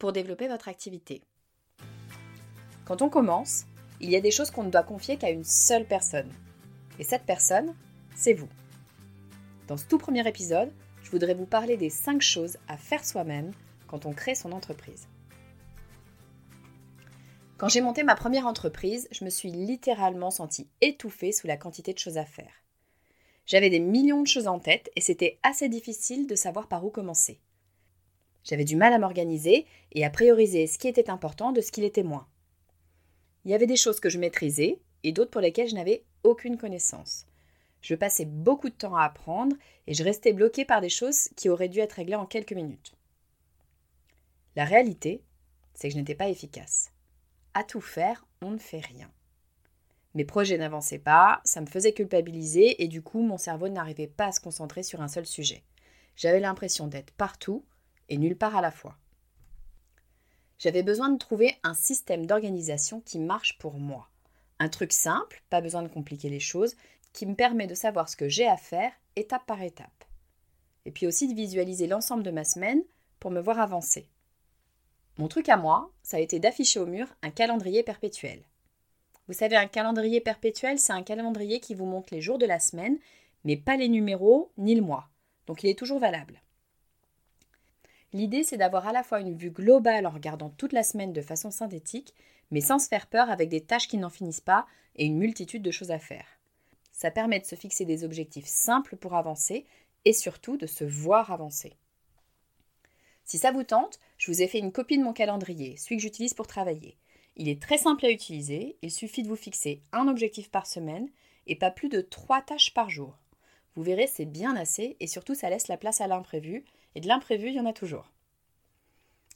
pour développer votre activité. Quand on commence, il y a des choses qu'on ne doit confier qu'à une seule personne. Et cette personne, c'est vous. Dans ce tout premier épisode, je voudrais vous parler des 5 choses à faire soi-même quand on crée son entreprise. Quand j'ai monté ma première entreprise, je me suis littéralement sentie étouffée sous la quantité de choses à faire. J'avais des millions de choses en tête et c'était assez difficile de savoir par où commencer. J'avais du mal à m'organiser et à prioriser ce qui était important de ce qui l'était moins. Il y avait des choses que je maîtrisais et d'autres pour lesquelles je n'avais aucune connaissance. Je passais beaucoup de temps à apprendre et je restais bloquée par des choses qui auraient dû être réglées en quelques minutes. La réalité, c'est que je n'étais pas efficace. À tout faire, on ne fait rien. Mes projets n'avançaient pas, ça me faisait culpabiliser et du coup mon cerveau n'arrivait pas à se concentrer sur un seul sujet. J'avais l'impression d'être partout et nulle part à la fois. J'avais besoin de trouver un système d'organisation qui marche pour moi. Un truc simple, pas besoin de compliquer les choses, qui me permet de savoir ce que j'ai à faire étape par étape. Et puis aussi de visualiser l'ensemble de ma semaine pour me voir avancer. Mon truc à moi, ça a été d'afficher au mur un calendrier perpétuel. Vous savez, un calendrier perpétuel, c'est un calendrier qui vous montre les jours de la semaine, mais pas les numéros ni le mois. Donc il est toujours valable. L'idée, c'est d'avoir à la fois une vue globale en regardant toute la semaine de façon synthétique, mais sans se faire peur avec des tâches qui n'en finissent pas et une multitude de choses à faire. Ça permet de se fixer des objectifs simples pour avancer et surtout de se voir avancer. Si ça vous tente, je vous ai fait une copie de mon calendrier, celui que j'utilise pour travailler. Il est très simple à utiliser, il suffit de vous fixer un objectif par semaine et pas plus de trois tâches par jour. Vous verrez, c'est bien assez et surtout ça laisse la place à l'imprévu et de l'imprévu, il y en a toujours.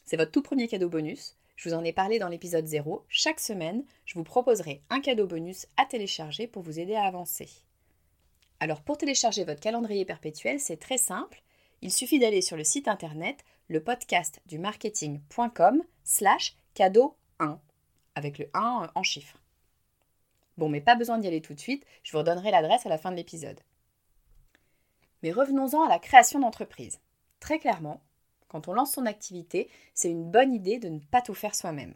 C'est votre tout premier cadeau bonus. Je vous en ai parlé dans l'épisode 0. Chaque semaine, je vous proposerai un cadeau bonus à télécharger pour vous aider à avancer. Alors pour télécharger votre calendrier perpétuel, c'est très simple. Il suffit d'aller sur le site internet le podcast du marketing.com slash cadeau 1 avec le 1 en chiffres. Bon, mais pas besoin d'y aller tout de suite, je vous redonnerai l'adresse à la fin de l'épisode. Mais revenons-en à la création d'entreprise. Très clairement, quand on lance son activité, c'est une bonne idée de ne pas tout faire soi-même.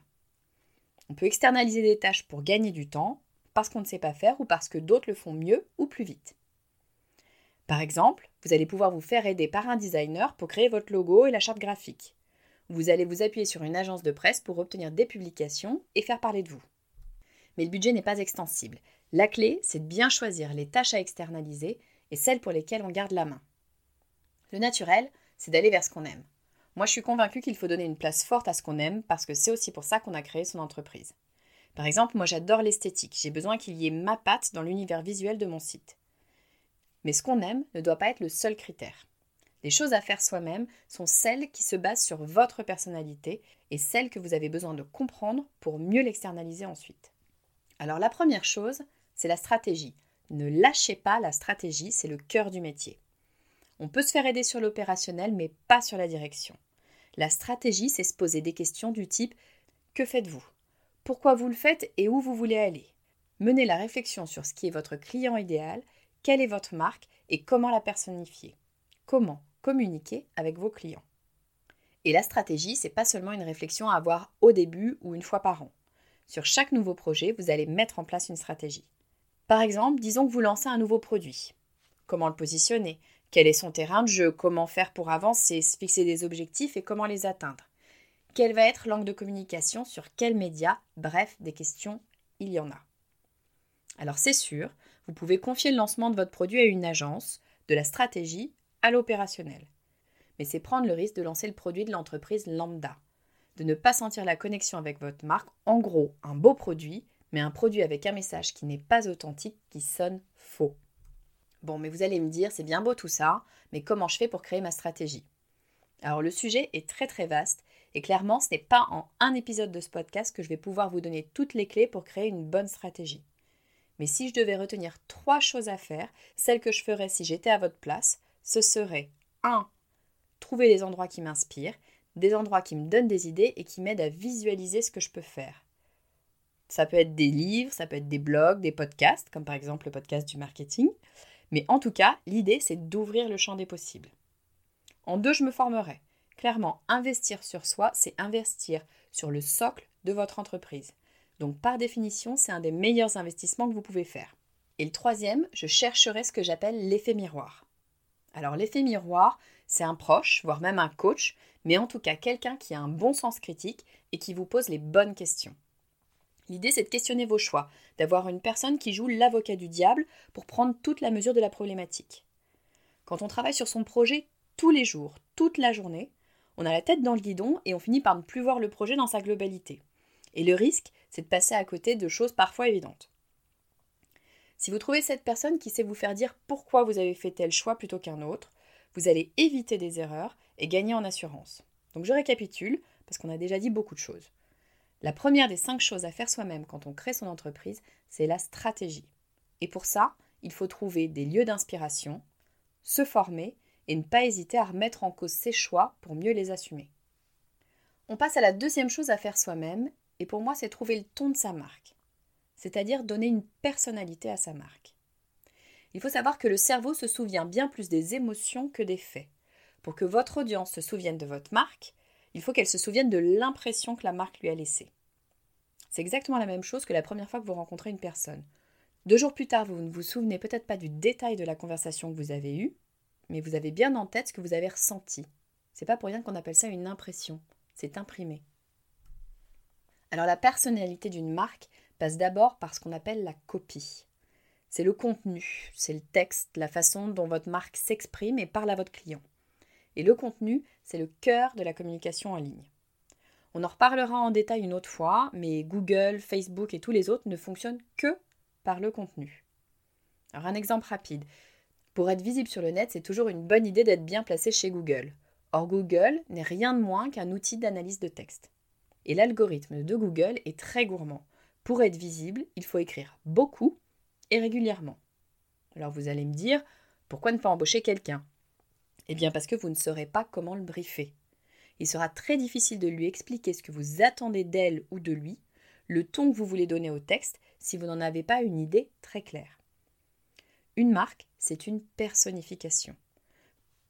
On peut externaliser des tâches pour gagner du temps, parce qu'on ne sait pas faire ou parce que d'autres le font mieux ou plus vite. Par exemple, vous allez pouvoir vous faire aider par un designer pour créer votre logo et la charte graphique. Vous allez vous appuyer sur une agence de presse pour obtenir des publications et faire parler de vous. Mais le budget n'est pas extensible. La clé, c'est de bien choisir les tâches à externaliser et celles pour lesquelles on garde la main. Le naturel, c'est d'aller vers ce qu'on aime. Moi, je suis convaincue qu'il faut donner une place forte à ce qu'on aime parce que c'est aussi pour ça qu'on a créé son entreprise. Par exemple, moi j'adore l'esthétique, j'ai besoin qu'il y ait ma patte dans l'univers visuel de mon site. Mais ce qu'on aime ne doit pas être le seul critère. Les choses à faire soi-même sont celles qui se basent sur votre personnalité et celles que vous avez besoin de comprendre pour mieux l'externaliser ensuite. Alors la première chose, c'est la stratégie. Ne lâchez pas la stratégie, c'est le cœur du métier. On peut se faire aider sur l'opérationnel, mais pas sur la direction. La stratégie, c'est se poser des questions du type Que faites-vous? Pourquoi vous le faites et où vous voulez aller? Menez la réflexion sur ce qui est votre client idéal quelle est votre marque et comment la personnifier. Comment communiquer avec vos clients. Et la stratégie, c'est pas seulement une réflexion à avoir au début ou une fois par an. Sur chaque nouveau projet, vous allez mettre en place une stratégie. Par exemple, disons que vous lancez un nouveau produit. Comment le positionner? Quel est son terrain de jeu? Comment faire pour avancer, fixer des objectifs et comment les atteindre? Quel va être l'angle de communication? Sur quels médias Bref, des questions, il y en a. Alors c'est sûr, vous pouvez confier le lancement de votre produit à une agence, de la stratégie à l'opérationnel. Mais c'est prendre le risque de lancer le produit de l'entreprise lambda, de ne pas sentir la connexion avec votre marque, en gros un beau produit, mais un produit avec un message qui n'est pas authentique, qui sonne faux. Bon, mais vous allez me dire, c'est bien beau tout ça, mais comment je fais pour créer ma stratégie? Alors le sujet est très très vaste, et clairement ce n'est pas en un épisode de ce podcast que je vais pouvoir vous donner toutes les clés pour créer une bonne stratégie. Mais si je devais retenir trois choses à faire, celles que je ferais si j'étais à votre place, ce serait 1. Trouver des endroits qui m'inspirent, des endroits qui me donnent des idées et qui m'aident à visualiser ce que je peux faire. Ça peut être des livres, ça peut être des blogs, des podcasts, comme par exemple le podcast du marketing. Mais en tout cas, l'idée, c'est d'ouvrir le champ des possibles. En deux, je me formerai. Clairement, investir sur soi, c'est investir sur le socle de votre entreprise. Donc par définition, c'est un des meilleurs investissements que vous pouvez faire. Et le troisième, je chercherai ce que j'appelle l'effet miroir. Alors l'effet miroir, c'est un proche, voire même un coach, mais en tout cas quelqu'un qui a un bon sens critique et qui vous pose les bonnes questions. L'idée, c'est de questionner vos choix, d'avoir une personne qui joue l'avocat du diable pour prendre toute la mesure de la problématique. Quand on travaille sur son projet tous les jours, toute la journée, on a la tête dans le guidon et on finit par ne plus voir le projet dans sa globalité. Et le risque, c'est de passer à côté de choses parfois évidentes. Si vous trouvez cette personne qui sait vous faire dire pourquoi vous avez fait tel choix plutôt qu'un autre, vous allez éviter des erreurs et gagner en assurance. Donc je récapitule, parce qu'on a déjà dit beaucoup de choses. La première des cinq choses à faire soi-même quand on crée son entreprise, c'est la stratégie. Et pour ça, il faut trouver des lieux d'inspiration, se former et ne pas hésiter à remettre en cause ses choix pour mieux les assumer. On passe à la deuxième chose à faire soi-même, et pour moi, c'est trouver le ton de sa marque, c'est-à-dire donner une personnalité à sa marque. Il faut savoir que le cerveau se souvient bien plus des émotions que des faits. Pour que votre audience se souvienne de votre marque, il faut qu'elle se souvienne de l'impression que la marque lui a laissée. C'est exactement la même chose que la première fois que vous rencontrez une personne. Deux jours plus tard, vous ne vous souvenez peut-être pas du détail de la conversation que vous avez eue, mais vous avez bien en tête ce que vous avez ressenti. C'est pas pour rien qu'on appelle ça une impression. C'est imprimé. Alors la personnalité d'une marque passe d'abord par ce qu'on appelle la copie. C'est le contenu, c'est le texte, la façon dont votre marque s'exprime et parle à votre client. Et le contenu, c'est le cœur de la communication en ligne. On en reparlera en détail une autre fois, mais Google, Facebook et tous les autres ne fonctionnent que par le contenu. Alors un exemple rapide. Pour être visible sur le net, c'est toujours une bonne idée d'être bien placé chez Google. Or Google n'est rien de moins qu'un outil d'analyse de texte. Et l'algorithme de Google est très gourmand. Pour être visible, il faut écrire beaucoup et régulièrement. Alors vous allez me dire, pourquoi ne pas embaucher quelqu'un? Eh bien parce que vous ne saurez pas comment le briefer. Il sera très difficile de lui expliquer ce que vous attendez d'elle ou de lui, le ton que vous voulez donner au texte, si vous n'en avez pas une idée très claire. Une marque, c'est une personnification.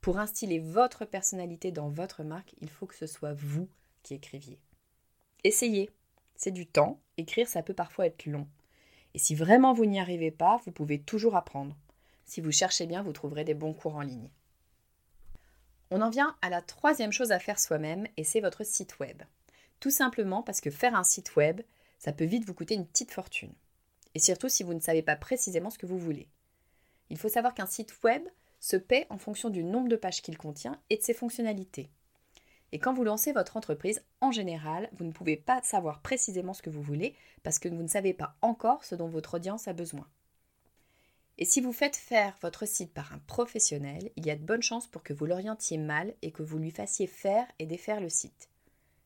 Pour instiller votre personnalité dans votre marque, il faut que ce soit vous qui écriviez. Essayez. C'est du temps. Écrire, ça peut parfois être long. Et si vraiment vous n'y arrivez pas, vous pouvez toujours apprendre. Si vous cherchez bien, vous trouverez des bons cours en ligne. On en vient à la troisième chose à faire soi-même, et c'est votre site web. Tout simplement parce que faire un site web, ça peut vite vous coûter une petite fortune. Et surtout si vous ne savez pas précisément ce que vous voulez. Il faut savoir qu'un site web se paie en fonction du nombre de pages qu'il contient et de ses fonctionnalités. Et quand vous lancez votre entreprise, en général, vous ne pouvez pas savoir précisément ce que vous voulez parce que vous ne savez pas encore ce dont votre audience a besoin. Et si vous faites faire votre site par un professionnel, il y a de bonnes chances pour que vous l'orientiez mal et que vous lui fassiez faire et défaire le site.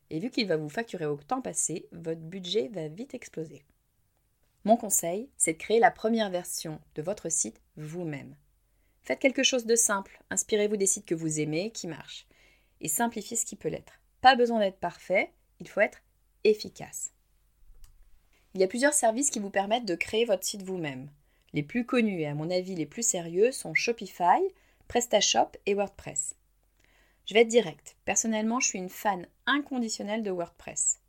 Et vu qu'il va vous facturer au temps passé, votre budget va vite exploser. Mon conseil, c'est de créer la première version de votre site vous-même. Faites quelque chose de simple, inspirez-vous des sites que vous aimez, qui marchent et simplifier ce qui peut l'être. Pas besoin d'être parfait, il faut être efficace. Il y a plusieurs services qui vous permettent de créer votre site vous-même. Les plus connus et à mon avis les plus sérieux sont Shopify, PrestaShop et WordPress. Je vais être direct. Personnellement, je suis une fan inconditionnelle de WordPress.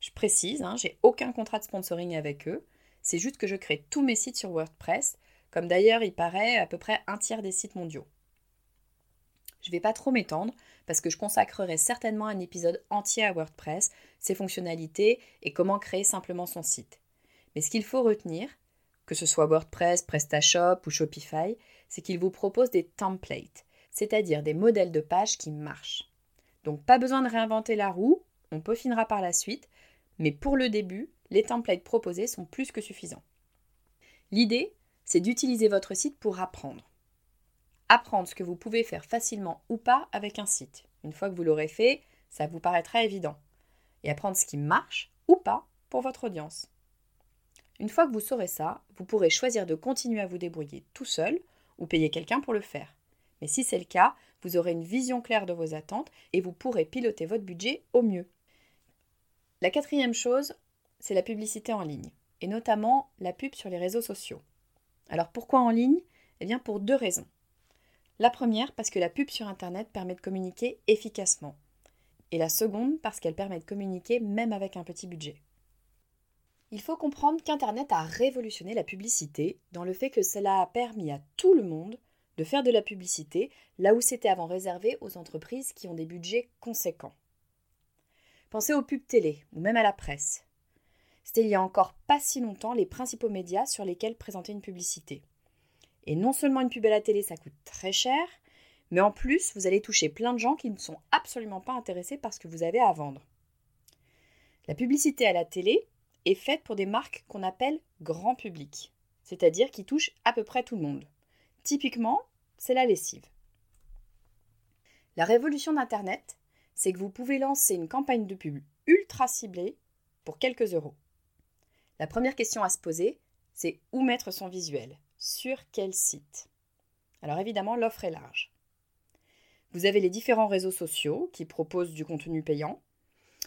Je précise, hein, j'ai aucun contrat de sponsoring avec eux. C'est juste que je crée tous mes sites sur WordPress, comme d'ailleurs il paraît à peu près un tiers des sites mondiaux. Je ne vais pas trop m'étendre parce que je consacrerai certainement un épisode entier à WordPress, ses fonctionnalités et comment créer simplement son site. Mais ce qu'il faut retenir, que ce soit WordPress, PrestaShop ou Shopify, c'est qu'il vous propose des templates, c'est-à-dire des modèles de pages qui marchent. Donc pas besoin de réinventer la roue, on peaufinera par la suite, mais pour le début, les templates proposés sont plus que suffisants. L'idée, c'est d'utiliser votre site pour apprendre. Apprendre ce que vous pouvez faire facilement ou pas avec un site. Une fois que vous l'aurez fait, ça vous paraîtra évident. Et apprendre ce qui marche ou pas pour votre audience. Une fois que vous saurez ça, vous pourrez choisir de continuer à vous débrouiller tout seul ou payer quelqu'un pour le faire. Mais si c'est le cas, vous aurez une vision claire de vos attentes et vous pourrez piloter votre budget au mieux. La quatrième chose, c'est la publicité en ligne, et notamment la pub sur les réseaux sociaux. Alors pourquoi en ligne? Eh bien pour deux raisons. La première, parce que la pub sur Internet permet de communiquer efficacement. Et la seconde, parce qu'elle permet de communiquer même avec un petit budget. Il faut comprendre qu'Internet a révolutionné la publicité dans le fait que cela a permis à tout le monde de faire de la publicité là où c'était avant réservé aux entreprises qui ont des budgets conséquents. Pensez aux pubs télé ou même à la presse. C'était il y a encore pas si longtemps les principaux médias sur lesquels présenter une publicité. Et non seulement une pub à la télé ça coûte très cher, mais en plus vous allez toucher plein de gens qui ne sont absolument pas intéressés par ce que vous avez à vendre. La publicité à la télé est faite pour des marques qu'on appelle grand public, c'est-à-dire qui touchent à peu près tout le monde. Typiquement, c'est la lessive. La révolution d'Internet, c'est que vous pouvez lancer une campagne de pub ultra ciblée pour quelques euros. La première question à se poser, c'est où mettre son visuel? Sur quel site? Alors évidemment, l'offre est large. Vous avez les différents réseaux sociaux qui proposent du contenu payant.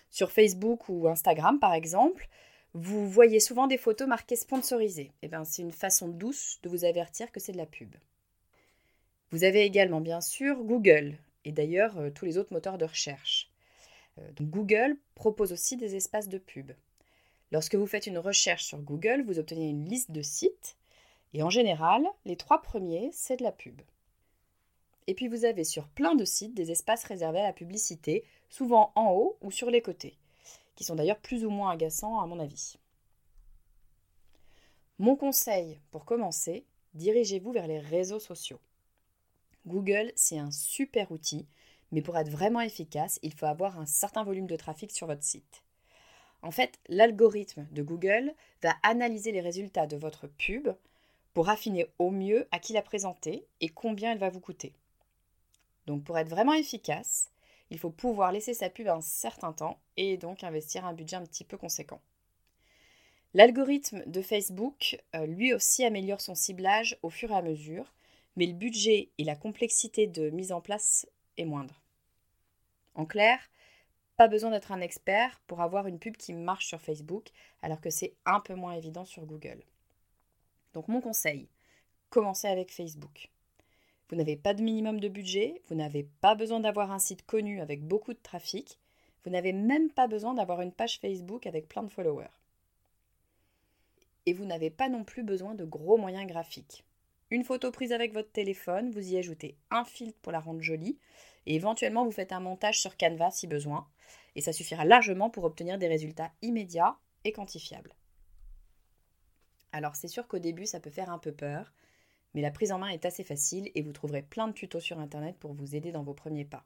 Sur Facebook ou Instagram, par exemple, vous voyez souvent des photos marquées sponsorisées. Eh bien, c'est une façon douce de vous avertir que c'est de la pub. Vous avez également, bien sûr, Google, et d'ailleurs euh, tous les autres moteurs de recherche. Euh, Google propose aussi des espaces de pub. Lorsque vous faites une recherche sur Google, vous obtenez une liste de sites, et en général, les trois premiers, c'est de la pub. Et puis vous avez sur plein de sites des espaces réservés à la publicité, souvent en haut ou sur les côtés, qui sont d'ailleurs plus ou moins agaçants à mon avis. Mon conseil pour commencer, dirigez-vous vers les réseaux sociaux. Google, c'est un super outil, mais pour être vraiment efficace, il faut avoir un certain volume de trafic sur votre site. En fait, l'algorithme de Google va analyser les résultats de votre pub pour affiner au mieux à qui la présenter et combien elle va vous coûter. Donc pour être vraiment efficace, il faut pouvoir laisser sa pub un certain temps et donc investir un budget un petit peu conséquent. L'algorithme de Facebook, euh, lui aussi, améliore son ciblage au fur et à mesure mais le budget et la complexité de mise en place est moindre. En clair, pas besoin d'être un expert pour avoir une pub qui marche sur Facebook, alors que c'est un peu moins évident sur Google. Donc mon conseil, commencez avec Facebook. Vous n'avez pas de minimum de budget, vous n'avez pas besoin d'avoir un site connu avec beaucoup de trafic, vous n'avez même pas besoin d'avoir une page Facebook avec plein de followers. Et vous n'avez pas non plus besoin de gros moyens graphiques. Une photo prise avec votre téléphone, vous y ajoutez un filtre pour la rendre jolie et éventuellement vous faites un montage sur Canva si besoin. Et ça suffira largement pour obtenir des résultats immédiats et quantifiables. Alors c'est sûr qu'au début ça peut faire un peu peur, mais la prise en main est assez facile et vous trouverez plein de tutos sur Internet pour vous aider dans vos premiers pas.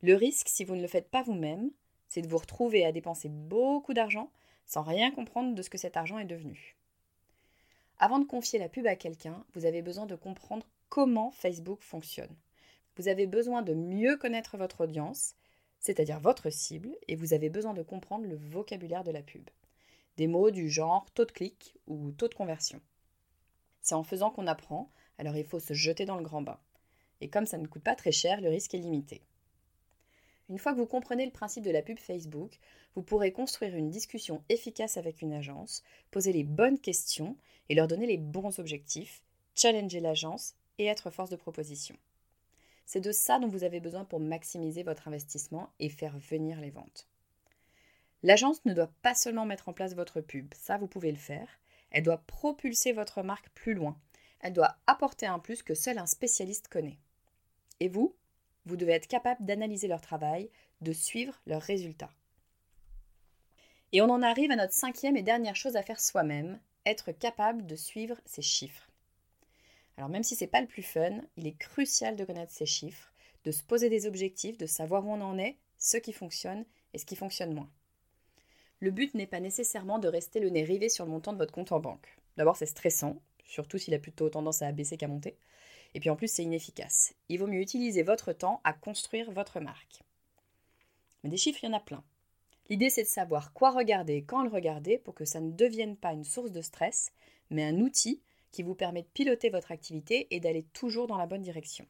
Le risque, si vous ne le faites pas vous-même, c'est de vous retrouver à dépenser beaucoup d'argent sans rien comprendre de ce que cet argent est devenu. Avant de confier la pub à quelqu'un, vous avez besoin de comprendre comment Facebook fonctionne. Vous avez besoin de mieux connaître votre audience, c'est-à-dire votre cible, et vous avez besoin de comprendre le vocabulaire de la pub. Des mots du genre taux de clic ou taux de conversion. C'est en faisant qu'on apprend, alors il faut se jeter dans le grand bain. Et comme ça ne coûte pas très cher, le risque est limité. Une fois que vous comprenez le principe de la pub Facebook, vous pourrez construire une discussion efficace avec une agence, poser les bonnes questions et leur donner les bons objectifs, challenger l'agence et être force de proposition. C'est de ça dont vous avez besoin pour maximiser votre investissement et faire venir les ventes. L'agence ne doit pas seulement mettre en place votre pub, ça vous pouvez le faire, elle doit propulser votre marque plus loin, elle doit apporter un plus que seul un spécialiste connaît. Et vous, vous devez être capable d'analyser leur travail, de suivre leurs résultats. Et on en arrive à notre cinquième et dernière chose à faire soi-même, être capable de suivre ses chiffres. Alors même si c'est pas le plus fun, il est crucial de connaître ces chiffres, de se poser des objectifs, de savoir où on en est, ce qui fonctionne et ce qui fonctionne moins. Le but n'est pas nécessairement de rester le nez rivé sur le montant de votre compte en banque. D'abord, c'est stressant, surtout s'il a plutôt tendance à baisser qu'à monter. Et puis en plus, c'est inefficace. Il vaut mieux utiliser votre temps à construire votre marque. Mais des chiffres, il y en a plein. L'idée, c'est de savoir quoi regarder et quand le regarder pour que ça ne devienne pas une source de stress, mais un outil qui vous permet de piloter votre activité et d'aller toujours dans la bonne direction.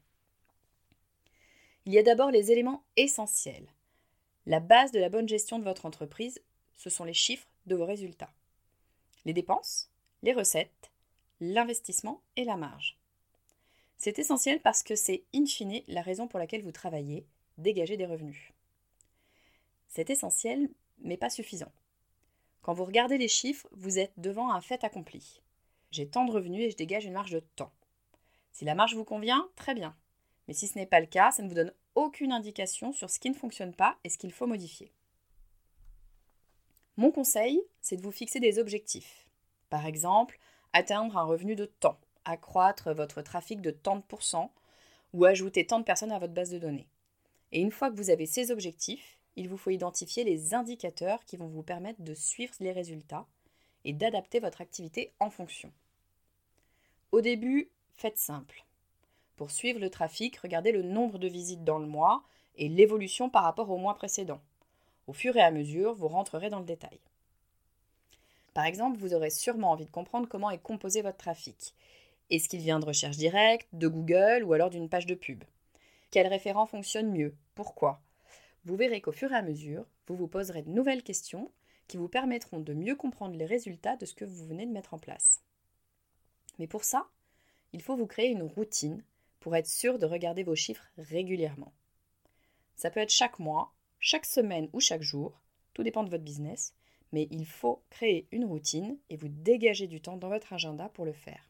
Il y a d'abord les éléments essentiels. La base de la bonne gestion de votre entreprise, ce sont les chiffres de vos résultats. Les dépenses, les recettes, l'investissement et la marge. C'est essentiel parce que c'est in fine la raison pour laquelle vous travaillez, dégager des revenus. C'est essentiel, mais pas suffisant. Quand vous regardez les chiffres, vous êtes devant un fait accompli. J'ai tant de revenus et je dégage une marge de temps. Si la marge vous convient, très bien. Mais si ce n'est pas le cas, ça ne vous donne aucune indication sur ce qui ne fonctionne pas et ce qu'il faut modifier. Mon conseil, c'est de vous fixer des objectifs. Par exemple, atteindre un revenu de temps, accroître votre trafic de tant de pourcents ou ajouter tant de personnes à votre base de données. Et une fois que vous avez ces objectifs, il vous faut identifier les indicateurs qui vont vous permettre de suivre les résultats et d'adapter votre activité en fonction. Au début, faites simple. Pour suivre le trafic, regardez le nombre de visites dans le mois et l'évolution par rapport au mois précédent. Au fur et à mesure, vous rentrerez dans le détail. Par exemple, vous aurez sûrement envie de comprendre comment est composé votre trafic. Est-ce qu'il vient de recherche directe, de Google ou alors d'une page de pub? Quel référent fonctionne mieux? Pourquoi? Vous verrez qu'au fur et à mesure, vous vous poserez de nouvelles questions qui vous permettront de mieux comprendre les résultats de ce que vous venez de mettre en place. Mais pour ça, il faut vous créer une routine pour être sûr de regarder vos chiffres régulièrement. Ça peut être chaque mois, chaque semaine ou chaque jour, tout dépend de votre business, mais il faut créer une routine et vous dégager du temps dans votre agenda pour le faire.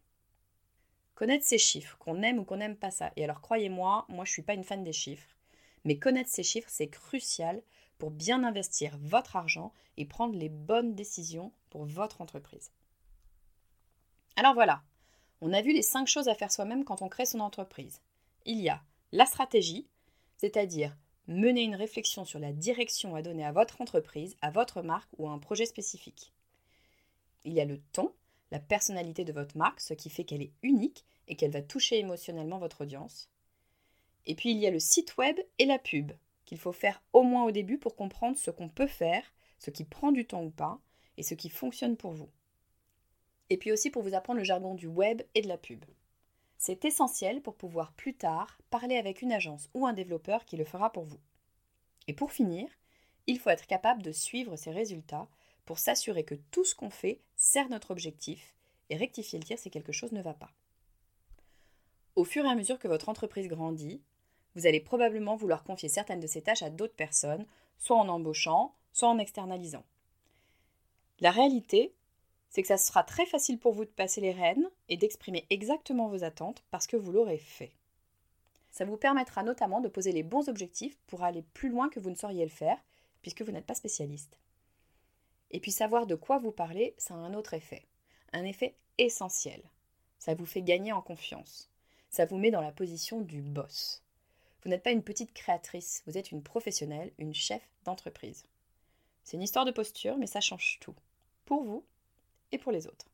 Connaître ces chiffres, qu'on aime ou qu'on n'aime pas ça. Et alors croyez-moi, moi je ne suis pas une fan des chiffres, mais connaître ces chiffres, c'est crucial pour bien investir votre argent et prendre les bonnes décisions pour votre entreprise. Alors voilà, on a vu les cinq choses à faire soi-même quand on crée son entreprise. Il y a la stratégie, c'est-à-dire Menez une réflexion sur la direction à donner à votre entreprise, à votre marque ou à un projet spécifique. Il y a le ton, la personnalité de votre marque, ce qui fait qu'elle est unique et qu'elle va toucher émotionnellement votre audience. Et puis il y a le site web et la pub, qu'il faut faire au moins au début pour comprendre ce qu'on peut faire, ce qui prend du temps ou pas, et ce qui fonctionne pour vous. Et puis aussi pour vous apprendre le jargon du web et de la pub. C'est essentiel pour pouvoir plus tard parler avec une agence ou un développeur qui le fera pour vous. Et pour finir, il faut être capable de suivre ces résultats pour s'assurer que tout ce qu'on fait sert notre objectif et rectifier le tir si quelque chose ne va pas. Au fur et à mesure que votre entreprise grandit, vous allez probablement vouloir confier certaines de ces tâches à d'autres personnes, soit en embauchant, soit en externalisant. La réalité, c'est que ça sera très facile pour vous de passer les rênes et d'exprimer exactement vos attentes parce que vous l'aurez fait. Ça vous permettra notamment de poser les bons objectifs pour aller plus loin que vous ne sauriez le faire, puisque vous n'êtes pas spécialiste. Et puis savoir de quoi vous parlez, ça a un autre effet, un effet essentiel. Ça vous fait gagner en confiance. Ça vous met dans la position du boss. Vous n'êtes pas une petite créatrice, vous êtes une professionnelle, une chef d'entreprise. C'est une histoire de posture, mais ça change tout. Pour vous et pour les autres.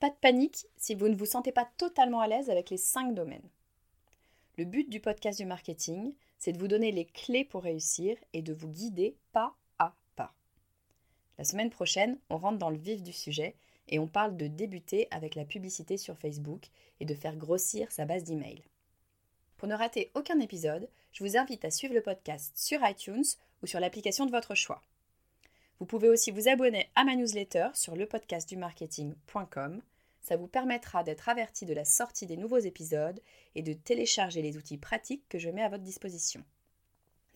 Pas de panique si vous ne vous sentez pas totalement à l'aise avec les cinq domaines. Le but du podcast du marketing, c'est de vous donner les clés pour réussir et de vous guider pas à pas. La semaine prochaine, on rentre dans le vif du sujet et on parle de débuter avec la publicité sur Facebook et de faire grossir sa base d'email. Pour ne rater aucun épisode, je vous invite à suivre le podcast sur iTunes ou sur l'application de votre choix. Vous pouvez aussi vous abonner à ma newsletter sur lepodcastdumarketing.com. Ça vous permettra d'être averti de la sortie des nouveaux épisodes et de télécharger les outils pratiques que je mets à votre disposition.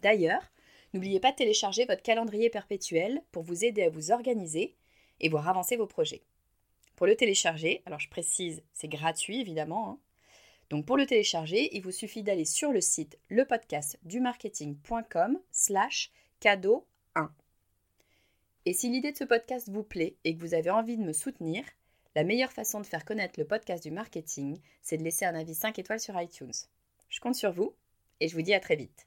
D'ailleurs, n'oubliez pas de télécharger votre calendrier perpétuel pour vous aider à vous organiser et voir avancer vos projets. Pour le télécharger, alors je précise, c'est gratuit évidemment. Hein. Donc pour le télécharger, il vous suffit d'aller sur le site lepodcastdumarketing.com slash cadeau 1. Et si l'idée de ce podcast vous plaît et que vous avez envie de me soutenir, la meilleure façon de faire connaître le podcast du marketing, c'est de laisser un avis 5 étoiles sur iTunes. Je compte sur vous et je vous dis à très vite.